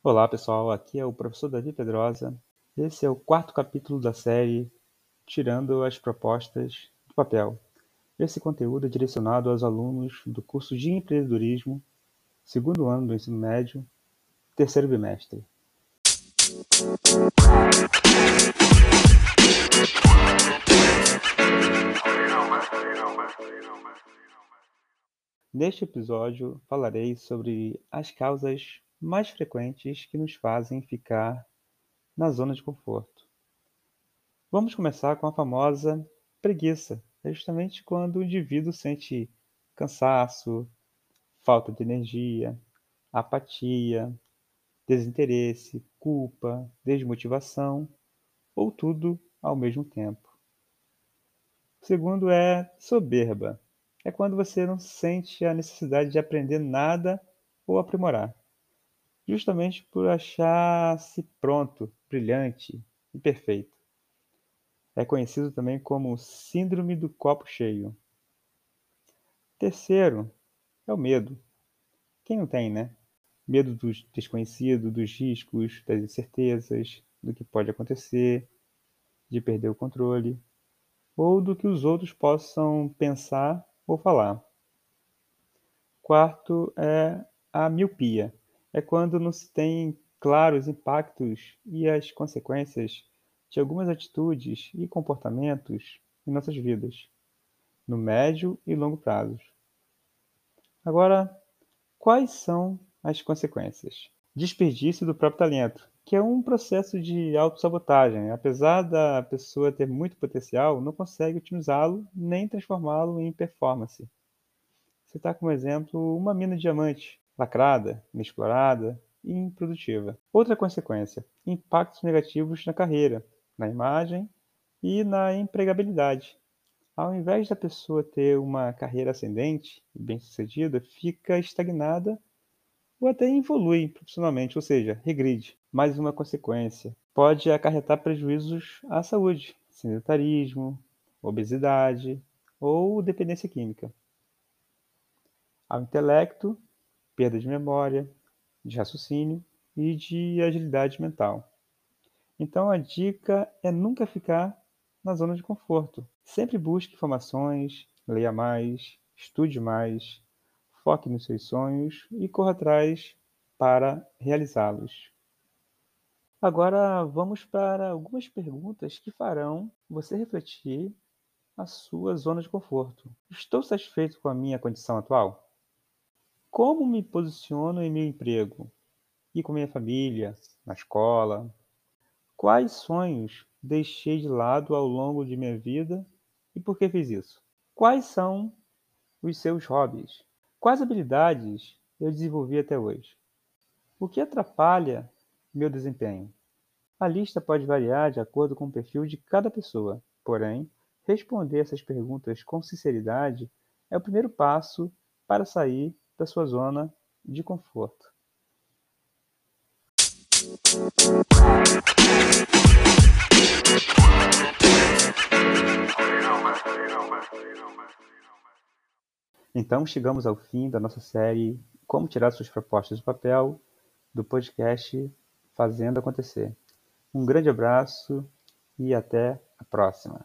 Olá pessoal, aqui é o professor Davi Pedrosa. Esse é o quarto capítulo da série Tirando as Propostas do Papel. Esse conteúdo é direcionado aos alunos do curso de empreendedorismo, segundo ano do ensino médio, terceiro bimestre. Neste episódio falarei sobre as causas mais frequentes que nos fazem ficar na zona de conforto. Vamos começar com a famosa preguiça. É justamente quando o indivíduo sente cansaço, falta de energia, apatia, desinteresse, culpa, desmotivação ou tudo ao mesmo tempo. O segundo é soberba. É quando você não sente a necessidade de aprender nada ou aprimorar justamente por achar-se pronto, brilhante e perfeito. É conhecido também como Síndrome do Copo Cheio. Terceiro é o medo. Quem não tem, né? Medo do desconhecido, dos riscos, das incertezas, do que pode acontecer, de perder o controle, ou do que os outros possam pensar ou falar. Quarto é a miopia é quando não se tem claros impactos e as consequências de algumas atitudes e comportamentos em nossas vidas, no médio e longo prazos. Agora, quais são as consequências? Desperdício do próprio talento, que é um processo de autossabotagem. Apesar da pessoa ter muito potencial, não consegue otimizá-lo nem transformá-lo em performance. Você está como exemplo uma mina de diamante lacrada, inexplorada e improdutiva. Outra consequência: impactos negativos na carreira, na imagem e na empregabilidade. Ao invés da pessoa ter uma carreira ascendente e bem-sucedida, fica estagnada ou até evolui profissionalmente, ou seja, regride. Mais uma consequência: pode acarretar prejuízos à saúde, sedentarismo, obesidade ou dependência química. Ao intelecto, perda de memória, de raciocínio e de agilidade mental. Então a dica é nunca ficar na zona de conforto. Sempre busque informações, leia mais, estude mais, foque nos seus sonhos e corra atrás para realizá-los. Agora vamos para algumas perguntas que farão você refletir a sua zona de conforto. Estou satisfeito com a minha condição atual? Como me posiciono em meu emprego e com minha família, na escola? Quais sonhos deixei de lado ao longo de minha vida e por que fiz isso? Quais são os seus hobbies? Quais habilidades eu desenvolvi até hoje? O que atrapalha meu desempenho? A lista pode variar de acordo com o perfil de cada pessoa, porém, responder essas perguntas com sinceridade é o primeiro passo para sair da sua zona de conforto. Então chegamos ao fim da nossa série Como tirar suas propostas do papel do podcast Fazendo Acontecer. Um grande abraço e até a próxima.